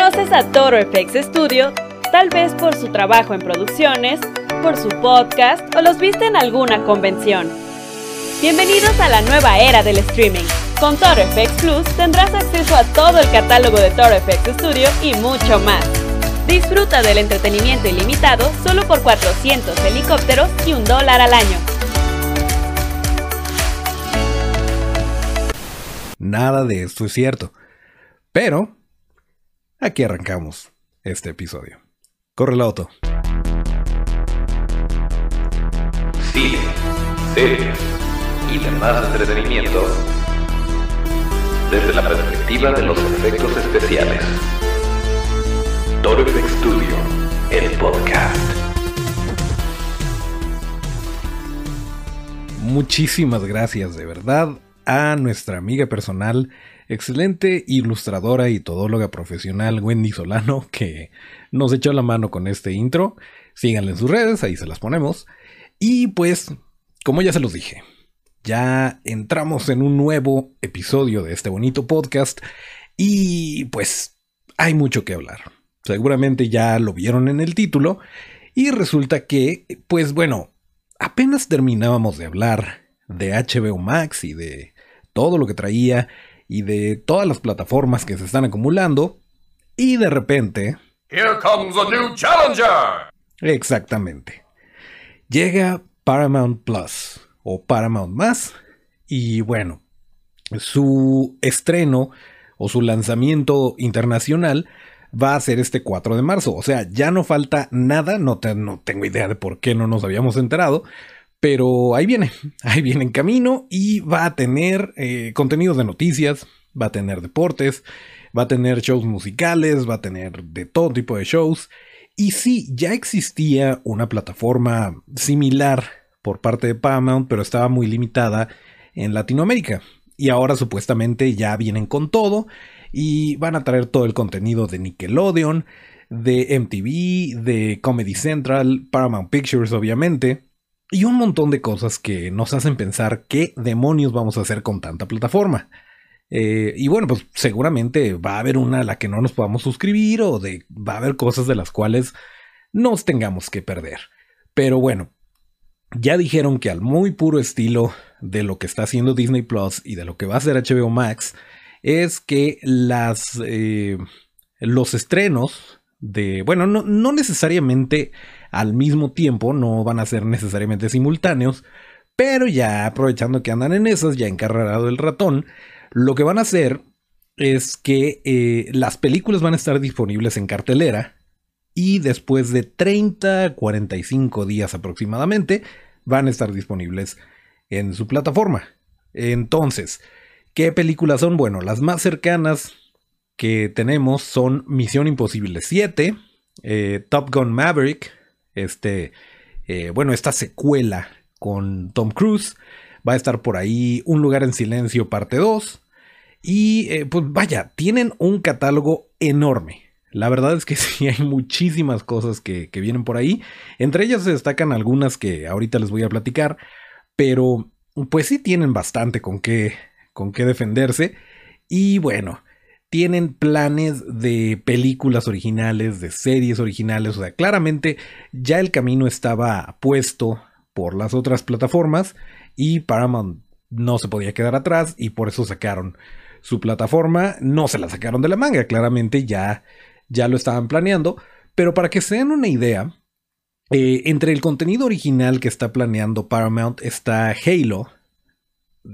Conoces a Toro FX Studio tal vez por su trabajo en producciones, por su podcast o los viste en alguna convención. Bienvenidos a la nueva era del streaming. Con Toro FX Plus tendrás acceso a todo el catálogo de Toro FX Studio y mucho más. Disfruta del entretenimiento ilimitado solo por 400 helicópteros y un dólar al año. Nada de esto es cierto. Pero, aquí arrancamos este episodio. Corre la auto. Cine, series y demás entretenimiento desde la perspectiva de los efectos especiales. Toro FX Studio, el podcast. Muchísimas gracias de verdad a nuestra amiga personal, excelente ilustradora y todóloga profesional Wendy Solano, que nos echó la mano con este intro. Síganle en sus redes, ahí se las ponemos. Y pues, como ya se los dije, ya entramos en un nuevo episodio de este bonito podcast y pues hay mucho que hablar. Seguramente ya lo vieron en el título y resulta que, pues bueno, apenas terminábamos de hablar de HBO Max y de todo lo que traía y de todas las plataformas que se están acumulando y de repente... Here comes a new challenger. Exactamente. Llega Paramount Plus o Paramount Más y bueno, su estreno o su lanzamiento internacional va a ser este 4 de marzo. O sea, ya no falta nada, no, no tengo idea de por qué no nos habíamos enterado, pero ahí viene, ahí viene en camino y va a tener eh, contenidos de noticias, va a tener deportes, va a tener shows musicales, va a tener de todo tipo de shows. Y sí, ya existía una plataforma similar por parte de Paramount, pero estaba muy limitada en Latinoamérica. Y ahora supuestamente ya vienen con todo y van a traer todo el contenido de Nickelodeon, de MTV, de Comedy Central, Paramount Pictures obviamente, y un montón de cosas que nos hacen pensar qué demonios vamos a hacer con tanta plataforma. Eh, y bueno, pues seguramente va a haber una a la que no nos podamos suscribir o de, va a haber cosas de las cuales nos tengamos que perder. Pero bueno, ya dijeron que al muy puro estilo de lo que está haciendo Disney Plus y de lo que va a hacer HBO Max, es que las, eh, los estrenos de, bueno, no, no necesariamente al mismo tiempo, no van a ser necesariamente simultáneos, pero ya aprovechando que andan en esas, ya encarrerado el ratón, lo que van a hacer es que eh, las películas van a estar disponibles en cartelera y después de 30, 45 días aproximadamente van a estar disponibles en su plataforma. Entonces, ¿qué películas son? Bueno, las más cercanas que tenemos son Misión Imposible 7, eh, Top Gun Maverick, este, eh, bueno, esta secuela con Tom Cruise, Va a estar por ahí Un lugar en silencio parte 2. Y eh, pues vaya, tienen un catálogo enorme. La verdad es que sí, hay muchísimas cosas que, que, vienen por ahí. Entre ellas se destacan algunas que ahorita les voy a platicar. Pero pues sí tienen bastante con qué, con qué defenderse. Y bueno, tienen planes de películas originales, de series originales. O sea, claramente ya el camino estaba puesto por las otras plataformas y Paramount no se podía quedar atrás y por eso sacaron su plataforma. No se la sacaron de la manga, claramente ya, ya lo estaban planeando. Pero para que se den una idea, eh, entre el contenido original que está planeando Paramount está Halo,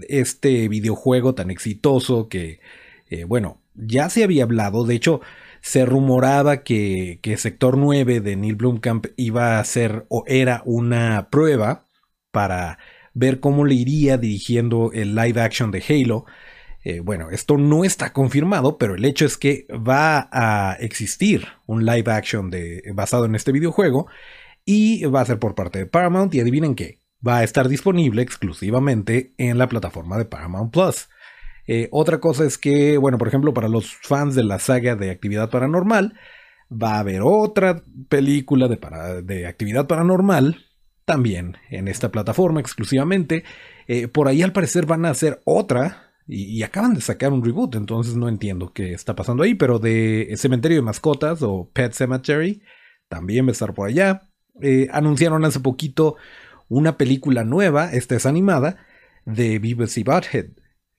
este videojuego tan exitoso que, eh, bueno, ya se había hablado, de hecho, se rumoraba que, que Sector 9 de Neil Blomkamp iba a ser o era una prueba para ver cómo le iría dirigiendo el live action de Halo. Eh, bueno, esto no está confirmado, pero el hecho es que va a existir un live action de, basado en este videojuego y va a ser por parte de Paramount y adivinen qué, va a estar disponible exclusivamente en la plataforma de Paramount Plus. Eh, otra cosa es que, bueno, por ejemplo, para los fans de la saga de Actividad Paranormal, va a haber otra película de, Actividad Paranormal también en esta plataforma exclusivamente. Eh, por ahí al parecer van a hacer otra Y, acaban de sacar un reboot, entonces no entiendo qué está pasando ahí, pero de Cementerio de Mascotas o Pet Cemetery también va a estar por allá. Eh, anunciaron hace poquito una película nueva, esta es animada, de Beavis y Butthead.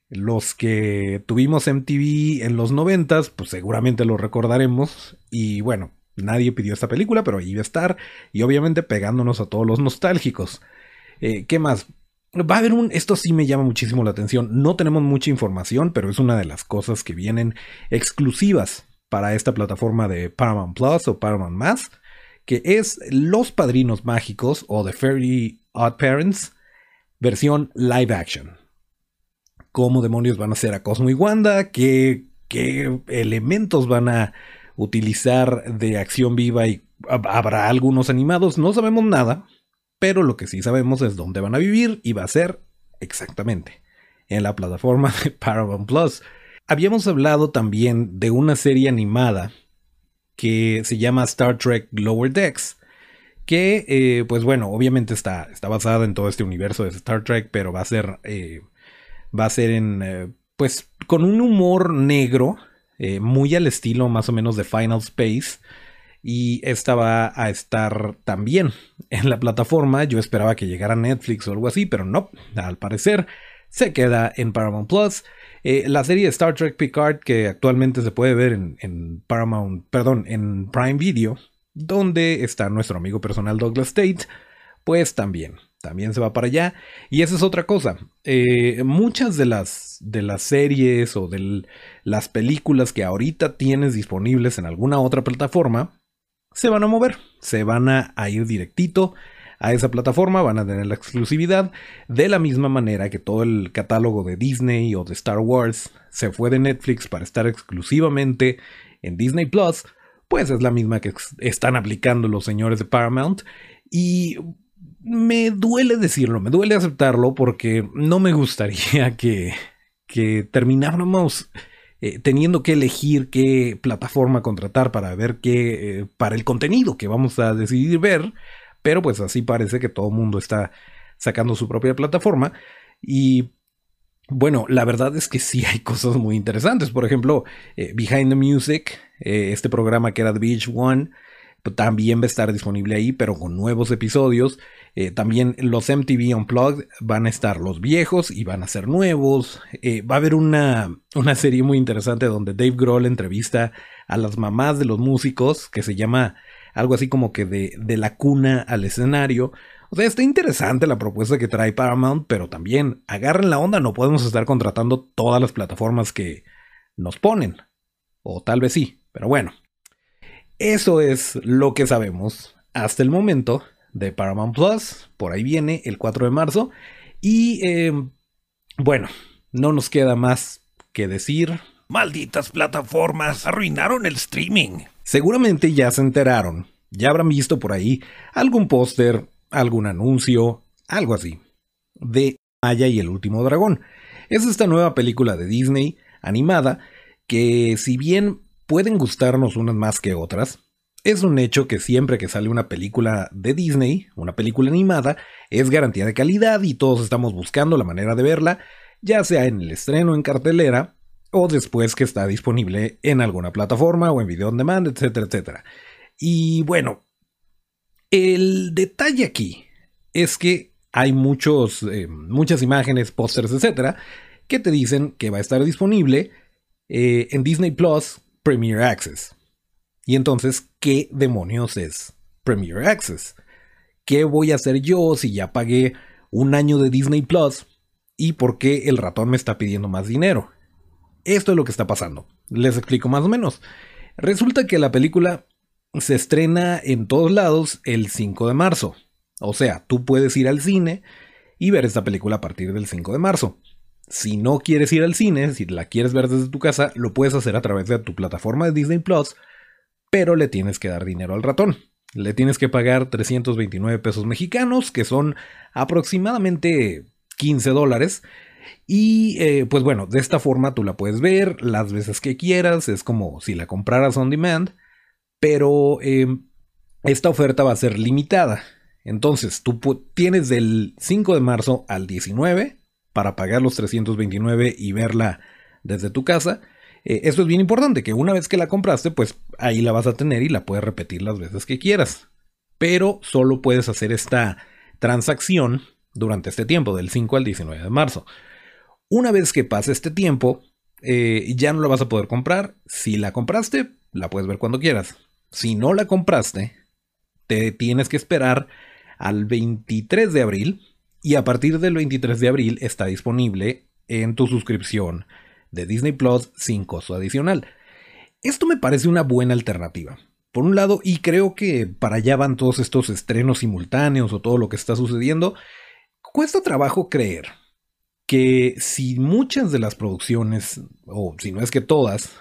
Los que tuvimos MTV en los noventas, pues seguramente lo recordaremos. Y bueno, nadie pidió esta película, pero ahí va a estar. Y obviamente pegándonos a todos los nostálgicos. Eh, ¿Qué más? Va a haber un. Esto sí me llama muchísimo la atención. No tenemos mucha información, pero es una de las cosas que vienen exclusivas para esta plataforma de Paramount Plus o Paramount Más, que es Los Padrinos Mágicos o The Fairy Odd Parents, versión live action. ¿Cómo demonios van a hacer a Cosmo y Wanda? ¿Qué, qué elementos van a utilizar de acción viva y habrá algunos animados? No sabemos nada, pero lo que sí sabemos es dónde van a vivir y va a ser exactamente en la plataforma de Paramount Plus. Habíamos hablado también de una serie animada que se llama Star Trek Lower Decks, que eh, pues bueno, obviamente está, está basada en todo este universo de Star Trek, pero va a ser, eh, va a ser en, eh, pues con un humor negro, muy al estilo más o menos de Final Space, y esta va a estar también en la plataforma. Yo esperaba que llegara Netflix o algo así, pero no, al parecer se queda en Paramount Plus. Eh, la serie Star Trek Picard, que actualmente se puede ver en, Paramount, perdón, en Prime Video, donde está nuestro amigo personal Douglas Tate, pues también, también se va para allá. Y esa es otra cosa. Eh, muchas de las, de las series o de las películas que ahorita tienes disponibles en alguna otra plataforma, se van a mover, se van a, ir directito a esa plataforma, van a tener la exclusividad, de la misma manera que todo el catálogo de Disney o de Star Wars se fue de Netflix para estar exclusivamente en Disney Plus, pues es la misma que están aplicando los señores de Paramount y me duele decirlo, me duele aceptarlo porque no me gustaría que, que termináramos eh, teniendo que elegir qué plataforma contratar para ver qué, eh, para el contenido que vamos a decidir ver, pero pues así parece que todo el mundo está sacando su propia plataforma y bueno, la verdad es que sí hay cosas muy interesantes. Por ejemplo, eh, Behind the Music, este programa que era The Beach One, también va a estar disponible ahí, pero con nuevos episodios. Eh, también los MTV Unplugged van a estar los viejos y van a ser nuevos. Eh, va a haber una, una serie muy interesante donde Dave Grohl entrevista a las mamás de los músicos, que se llama algo así como que de, de la cuna al escenario. O sea, está interesante la propuesta que trae Paramount, pero también agarren la onda, no podemos estar contratando todas las plataformas que nos ponen. O tal vez sí, pero bueno. Eso es lo que sabemos hasta el momento de Paramount Plus. Por ahí viene el 4 de marzo. Y eh, bueno, no nos queda más que decir. Malditas plataformas arruinaron el streaming. Seguramente ya se enteraron. Ya habrán visto por ahí algún póster, algún anuncio, algo así. De Maya y el último dragón. Es esta nueva película de Disney animada que si bien pueden gustarnos unas más que otras, es un hecho que siempre que sale una película de Disney, una película animada, es garantía de calidad y todos estamos buscando la manera de verla, ya sea en el estreno en cartelera o después que está disponible en alguna plataforma o en video on demand, etcétera, etcétera. Y bueno, el detalle aquí es que hay muchos, eh, muchas imágenes, pósters, etcétera, que te dicen que va a estar disponible eh, en Disney Plus Premier Access. Y entonces, ¿qué demonios es Premier Access? ¿Qué voy a hacer yo si ya pagué un año de Disney Plus? ¿Y por qué el ratón me está pidiendo más dinero? Esto es lo que está pasando. Les explico más o menos. Resulta que la película se estrena en todos lados el 5 de marzo. O sea, tú puedes ir al cine y ver esta película a partir del 5 de marzo. Si no quieres ir al cine, si la quieres ver desde tu casa, lo puedes hacer a través de tu plataforma de Disney Plus pero le tienes que dar dinero al ratón. Le tienes que pagar 329 pesos mexicanos, que son aproximadamente 15 dólares. Y eh, pues bueno, de esta forma tú la puedes ver las veces que quieras, es como si la compraras on demand, pero em, esta oferta va a ser limitada. Entonces tú tienes del 5 de marzo al 19 para pagar los 329 y verla desde tu casa. Eh, esto es bien importante, que una vez que la compraste, pues ahí la vas a tener y la puedes repetir las veces que quieras. Pero solo puedes hacer esta transacción durante este tiempo, del 5 al 19 de marzo. Una vez que pase este tiempo, eh, ya no la vas a poder comprar. Si la compraste, la puedes ver cuando quieras. Si no la compraste, te tienes que esperar al 23 de abril y a partir del 23 de abril está disponible en tu suscripción de Disney Plus sin costo adicional. Esto me parece una buena alternativa. Por un lado, y creo que para allá van todos estos estrenos simultáneos o todo lo que está sucediendo, cuesta trabajo creer que si muchas de las producciones, o si no es que todas,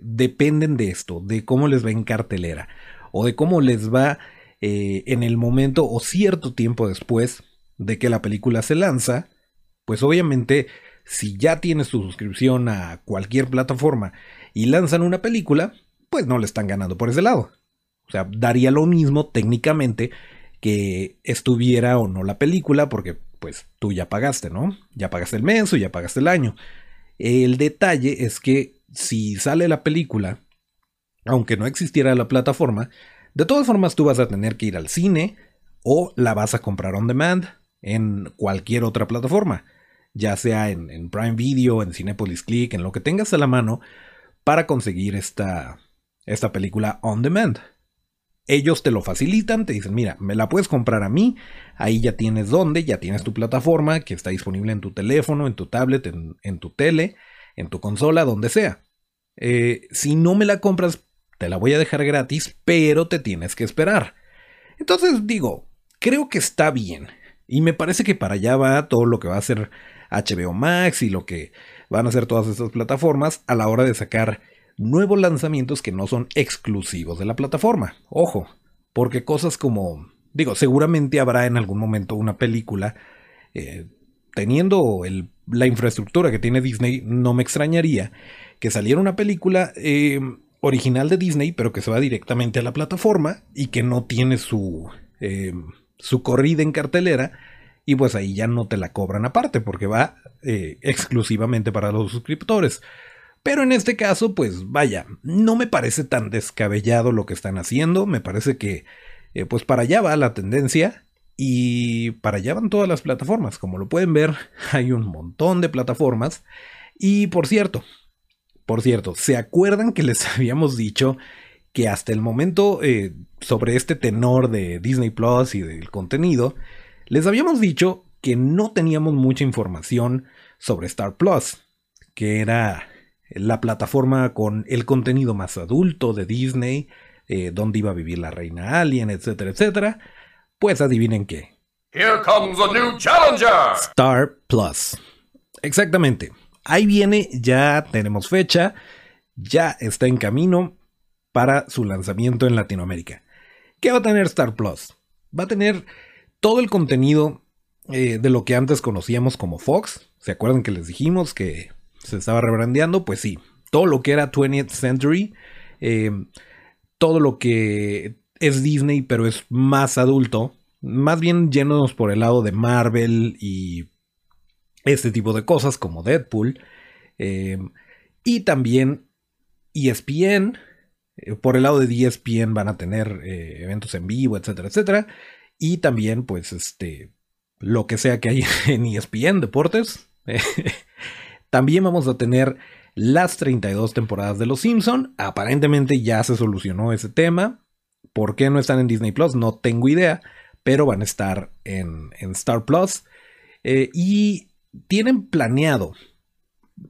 dependen de esto, de cómo les va en cartelera, o de cómo les va eh, en el momento o cierto tiempo después de que la película se lanza, pues obviamente si ya tienes tu suscripción a cualquier plataforma y lanzan una película, pues no le están ganando por ese lado. O sea, daría lo mismo técnicamente que estuviera o no la película, porque pues tú ya pagaste, ¿no? Ya pagaste el mes o ya pagaste el año. El detalle es que si sale la película, aunque no existiera la plataforma, de todas formas tú vas a tener que ir al cine o la vas a comprar on demand en cualquier otra plataforma, ya sea en, Prime Video, en Cinepolis Click, en lo que tengas a la mano para conseguir esta, esta película on demand. Ellos te lo facilitan, te dicen, mira, me la puedes comprar a mí, ahí ya tienes dónde, ya tienes tu plataforma que está disponible en tu teléfono, en tu tablet, en, tu tele, en tu consola, donde sea. Eh, si no me la compras, te la voy a dejar gratis, pero te tienes que esperar. Entonces digo, creo que está bien. Y me parece que para allá va todo lo que va a ser HBO Max y lo que van a hacer todas estas plataformas a la hora de sacar nuevos lanzamientos que no son exclusivos de la plataforma. Ojo, porque cosas como, digo, seguramente habrá en algún momento una película, eh, teniendo la infraestructura que tiene Disney, no me extrañaría que saliera una película eh, original de Disney, pero que se va directamente a la plataforma y que no tiene su, eh, su corrida en cartelera. Y pues ahí ya no te la cobran aparte porque va exclusivamente para los suscriptores. Pero en este caso, pues vaya, no me parece tan descabellado lo que están haciendo, me parece que eh, pues para allá va la tendencia y para allá van todas las plataformas, como lo pueden ver, hay un montón de plataformas y por cierto, por cierto, ¿se acuerdan que les habíamos dicho que hasta el momento eh, sobre este tenor de Disney Plus y del contenido, les habíamos dicho que no teníamos mucha información sobre Star Plus, que era la plataforma con el contenido más adulto de Disney, eh, donde iba a vivir la reina alien, etcétera, etcétera, pues adivinen qué. Here comes a new challenger. Star Plus. Exactamente. Ahí viene, ya tenemos fecha, ya está en camino para su lanzamiento en Latinoamérica. ¿Qué va a tener Star Plus? Va a tener todo el contenido eh, de lo que antes conocíamos como Fox. ¿Se acuerdan que les dijimos que se estaba rebrandeando, pues sí, todo lo que era 20th Century, eh, todo lo que es Disney, pero es más adulto, más bien llenos por el lado de Marvel y este tipo de cosas como Deadpool, eh, y también ESPN, por el lado de ESPN van a tener eventos en vivo, etcétera, etcétera, y también pues este, lo que sea que hay en ESPN, deportes. También vamos a tener las 32 temporadas de Los Simpson. Aparentemente ya se solucionó ese tema. ¿Por qué no están en Disney Plus? No tengo idea, pero van a estar en, Star Plus. Eh, y tienen planeado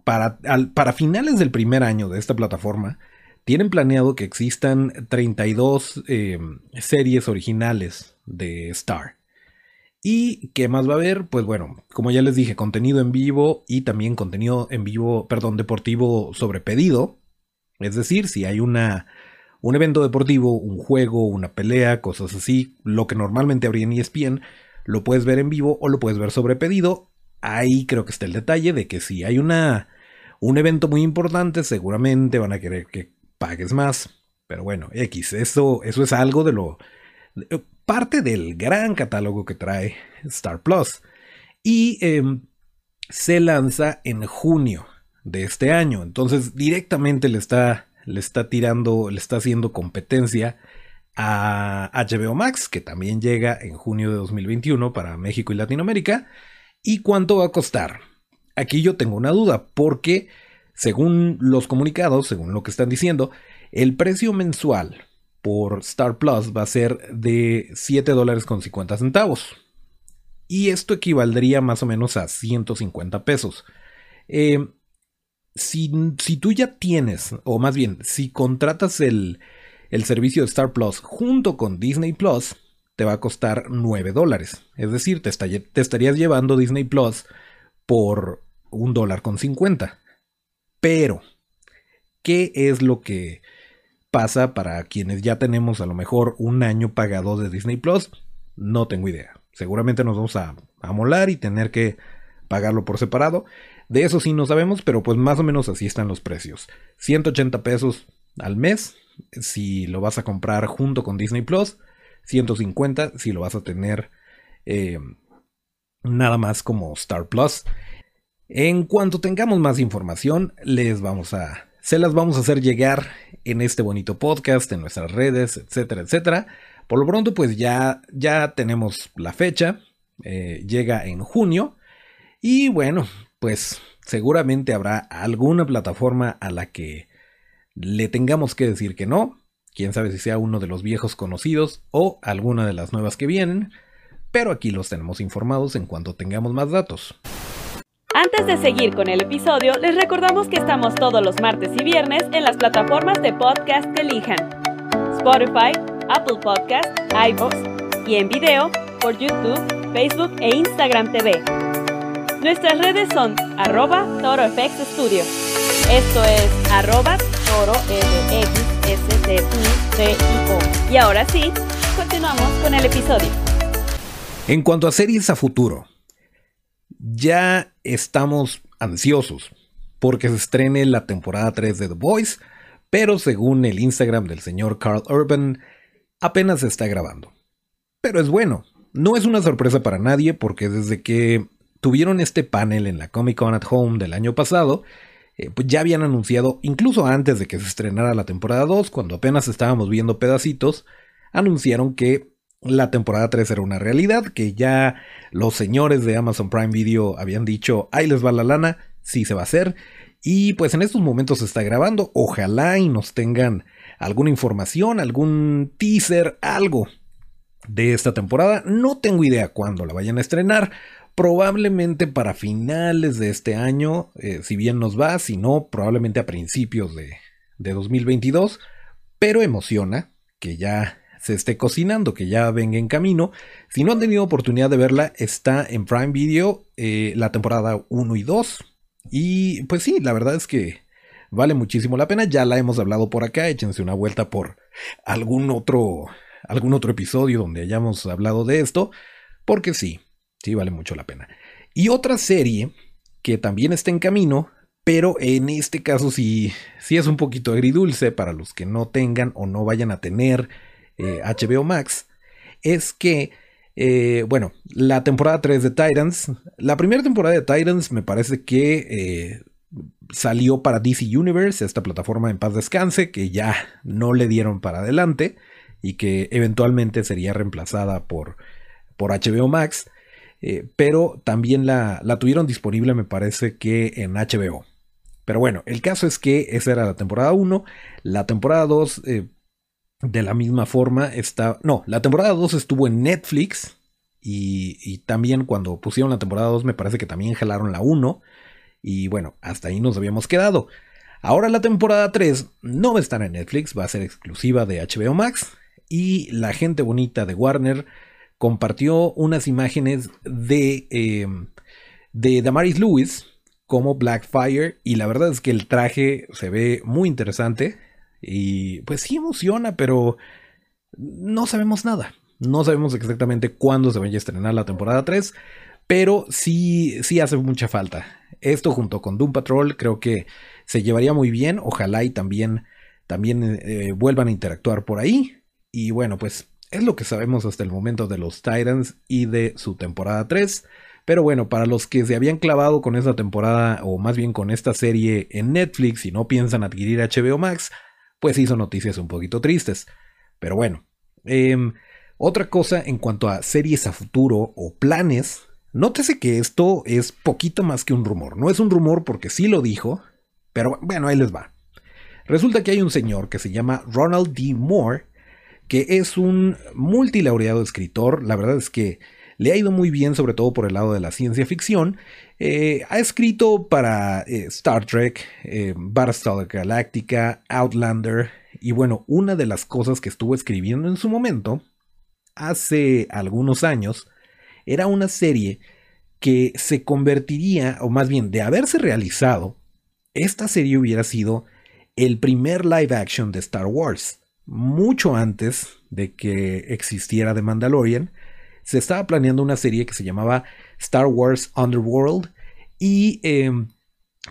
para, para finales del primer año de esta plataforma, tienen planeado que existan 32 eh, series originales de Star. ¿Y qué más va a haber? Pues bueno, como ya les dije, contenido en vivo y también contenido en vivo, perdón, deportivo sobre pedido. Es decir, si hay una, un evento deportivo, un juego, una pelea, cosas así, lo que normalmente habría en ESPN, lo puedes ver en vivo o lo puedes ver sobre pedido. Ahí creo que está el detalle de que si hay una, un evento muy importante, seguramente van a querer que pagues más. Pero bueno, X, eso, eso es algo de lo parte del gran catálogo que trae Star Plus. Y em, se lanza en junio de este año. Entonces directamente le está, le está tirando, le está haciendo competencia a HBO Max, que también llega en junio de 2021 para México y Latinoamérica. ¿Y cuánto va a costar? Aquí yo tengo una duda, porque según los comunicados, según lo que están diciendo, el precio mensual por Star Plus va a ser de 7 dólares con 50 centavos. Y esto equivaldría más o menos a 150 pesos. Eh, si, tú ya tienes, o más bien, si contratas el, el servicio de Star Plus junto con Disney Plus, te va a costar 9 dólares. Es decir, te, te estarías llevando Disney Plus por un dólar con 50. Pero, ¿qué es lo que pasa para quienes ya tenemos a lo mejor un año pagado de Disney Plus? No tengo idea. Seguramente nos vamos a, a molar y tener que pagarlo por separado. De eso sí no sabemos, pero pues más o menos así están los precios. 180 pesos al mes si lo vas a comprar junto con Disney Plus. 150 si lo vas a tener eh, nada más como Star Plus. En cuanto tengamos más información, les vamos a, se las vamos a hacer llegar en este bonito podcast, en nuestras redes, etcétera, etcétera. Por lo pronto, pues ya, ya tenemos la fecha, eh, llega en junio y bueno, pues seguramente habrá alguna plataforma a la que le tengamos que decir que no, quién sabe si sea uno de los viejos conocidos o alguna de las nuevas que vienen, pero aquí los tenemos informados en cuanto tengamos más datos. Antes de seguir con el episodio, les recordamos que estamos todos los martes y viernes en las plataformas de podcast que elijan. Spotify, Apple Podcast, iVoox y en video por YouTube, Facebook e Instagram TV. Nuestras redes son arroba Studio. Esto es arroba toro Y ahora sí, continuamos con el episodio. En cuanto a series a futuro, ya estamos ansiosos porque se estrene la temporada 3 de The Voice, pero según el Instagram del señor Carl Urban, apenas se está grabando. Pero es bueno, no es una sorpresa para nadie porque desde que tuvieron este panel en la Comic Con at Home del año pasado, eh, pues ya habían anunciado, incluso antes de que se estrenara la temporada 2, cuando apenas estábamos viendo pedacitos, anunciaron que la temporada 3 era una realidad, que ya los señores de Amazon Prime Video habían dicho, ahí les va la lana, sí se va a hacer. Y pues en estos momentos se está grabando, ojalá y nos tengan alguna información, algún teaser, algo de esta temporada. No tengo idea cuándo la vayan a estrenar. Probablemente para finales de este año, eh, si bien nos va, si no, probablemente a principios de, de 2022. Pero emociona que ya se esté cocinando, que ya venga en camino. Si no han tenido oportunidad de verla, está en Prime Video eh, la temporada 1 y 2. Y pues sí, la verdad es que vale muchísimo la pena. Ya la hemos hablado por acá. Échense una vuelta por algún otro, algún otro episodio donde hayamos hablado de esto. Porque sí, sí vale mucho la pena. Y otra serie que también está en camino, pero en este caso sí, sí es un poquito agridulce para los que no tengan o no vayan a tener HBO eh, Max, es que, eh, bueno, la temporada 3 de Titans, la primera temporada de Titans me parece que eh, salió para DC Universe, esta plataforma en paz descanse, que ya no le dieron para adelante y que eventualmente sería reemplazada por, por HBO Max. pero también la, la, tuvieron disponible, me parece que en HBO. Pero bueno, el caso es que esa era la temporada 1. La temporada 2 de la misma forma está... No, la temporada 2 estuvo en Netflix y, también cuando pusieron la temporada 2 me parece que también jalaron la 1 y bueno, hasta ahí nos habíamos quedado. Ahora la temporada 3 no va a estar en Netflix, va a ser exclusiva de HBO Max y la gente bonita de Warner compartió unas imágenes de, eh, de Damaris Lewis como Blackfire y la verdad es que el traje se ve muy interesante y pues sí emociona, pero no sabemos nada. No sabemos exactamente cuándo se vaya a estrenar la temporada 3, pero sí, sí hace mucha falta. Esto junto con Doom Patrol creo que se llevaría muy bien. Ojalá y también, también eh, vuelvan a interactuar por ahí. Y bueno, pues es lo que sabemos hasta el momento de los Titans y de su temporada 3. Pero bueno, para los que se habían clavado con esta temporada, o más bien con esta serie en Netflix y no piensan adquirir HBO Max, pues hizo noticias un poquito tristes. Pero bueno, em, otra cosa en cuanto a series a futuro o planes, nótese que esto es poquito más que un rumor. No es un rumor porque sí lo dijo, pero bueno, ahí les va. Resulta que hay un señor que se llama Ronald D. Moore, que es un multilaureado escritor. La verdad es que le ha ido muy bien, sobre todo por el lado de la ciencia ficción. Eh, ha escrito para eh, Star Trek, eh, Battlestar Galactica, Outlander, y bueno, una de las cosas que estuvo escribiendo en su momento, hace algunos años, era una serie que se convertiría, o más bien de haberse realizado, esta serie hubiera sido el primer live action de Star Wars, mucho antes de que existiera The Mandalorian, se estaba planeando una serie que se llamaba Star Wars Underworld y em,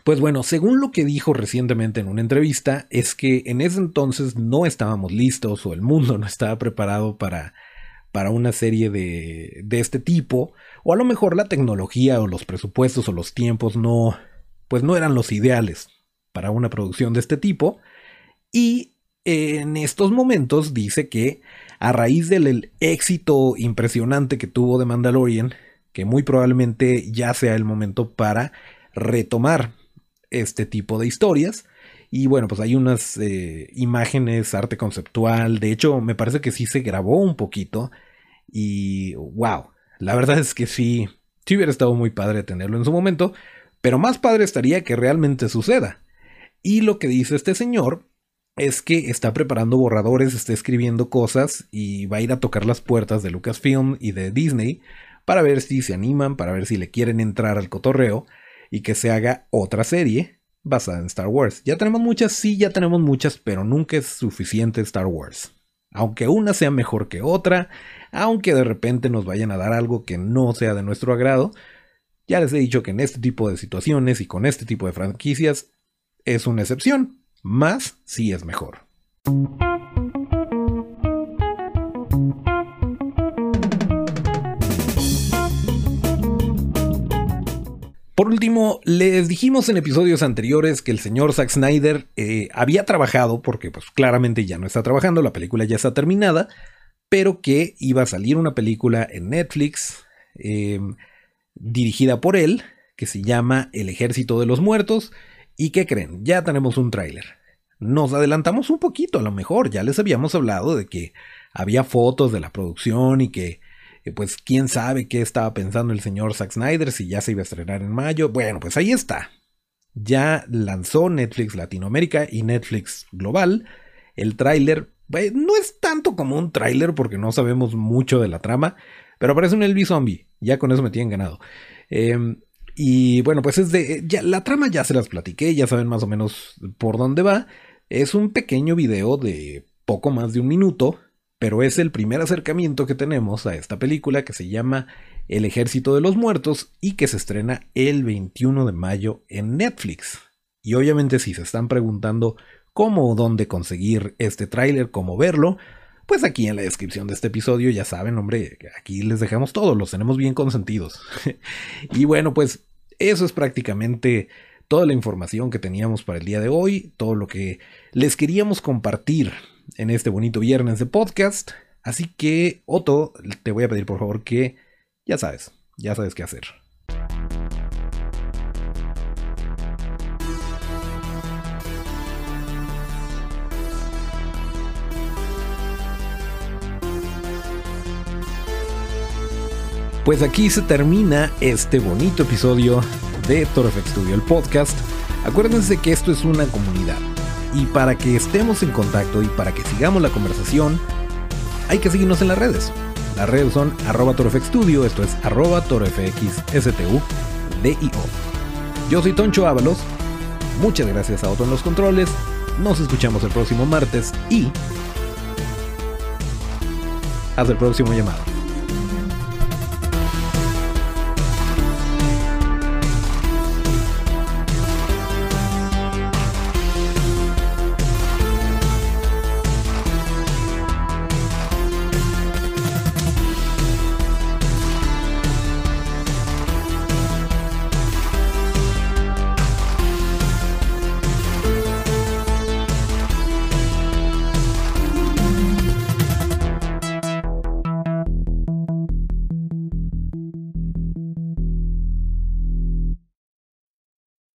pues bueno, según lo que dijo recientemente en una entrevista, es que en ese entonces no estábamos listos o el mundo no estaba preparado para, para una serie de, de este tipo, o a lo mejor la tecnología o los presupuestos o los tiempos no, pues no eran los ideales para una producción de este tipo, y en estos momentos dice que a raíz del éxito impresionante que tuvo de Mandalorian, que muy probablemente ya sea el momento para retomar este tipo de historias. Y bueno, pues hay unas eh, imágenes, arte conceptual. De hecho, me parece que sí se grabó un poquito. Y wow, la verdad es que sí, sí hubiera estado muy padre tenerlo en su momento. Pero más padre estaría que realmente suceda. Y lo que dice este señor es que está preparando borradores, está escribiendo cosas y va a ir a tocar las puertas de Lucasfilm y de Disney para ver si se animan, para ver si le quieren entrar al cotorreo y que se haga otra serie basada en Star Wars. Ya tenemos muchas, sí, ya tenemos muchas, pero nunca es suficiente Star Wars. Aunque una sea mejor que otra, aunque de repente nos vayan a dar algo que no sea de nuestro agrado, ya les he dicho que en este tipo de situaciones y con este tipo de franquicias es una excepción más si es mejor. Por último, les dijimos en episodios anteriores que el señor Zack Snyder eh, había trabajado, porque pues claramente ya no está trabajando, la película ya está terminada, pero que iba a salir una película en Netflix em, dirigida por él, que se llama El Ejército de los Muertos, ¿Y qué creen? Ya tenemos un tráiler. Nos adelantamos un poquito, a lo mejor ya les habíamos hablado de que había fotos de la producción y que eh, pues quién sabe qué estaba pensando el señor Zack Snyder si ya se iba a estrenar en mayo. Bueno, pues ahí está. Ya lanzó Netflix Latinoamérica y Netflix Global el tráiler. no es tanto como un tráiler porque no sabemos mucho de la trama, pero parece un Elvis Zombie. Ya con eso me tienen ganado. Eh, y bueno, pues es de. Ya, la trama ya se las platiqué, ya saben más o menos por dónde va. Es un pequeño video de poco más de un minuto, pero es el primer acercamiento que tenemos a esta película que se llama El Ejército de los Muertos y que se estrena el 21 de mayo en Netflix. Y obviamente si se están preguntando cómo o dónde conseguir este tráiler, cómo verlo, pues aquí en la descripción de este episodio ya saben, hombre, aquí les dejamos todo, los tenemos bien consentidos. y bueno, pues eso es prácticamente toda la información que teníamos para el día de hoy, todo lo que les queríamos compartir en este bonito viernes de podcast. Así que, Otto, te voy a pedir por favor que, ya sabes, ya sabes qué hacer. Pues aquí se termina este bonito episodio de Torrefx Studio, el podcast. Acuérdense que esto es una comunidad y para que estemos en contacto y para que sigamos la conversación, hay que seguirnos en las redes. Las redes son arroba Studio, esto es arroba Yo soy Toncho Ábalos, muchas gracias a Otto en los controles, nos escuchamos el próximo martes y hasta el próximo llamado.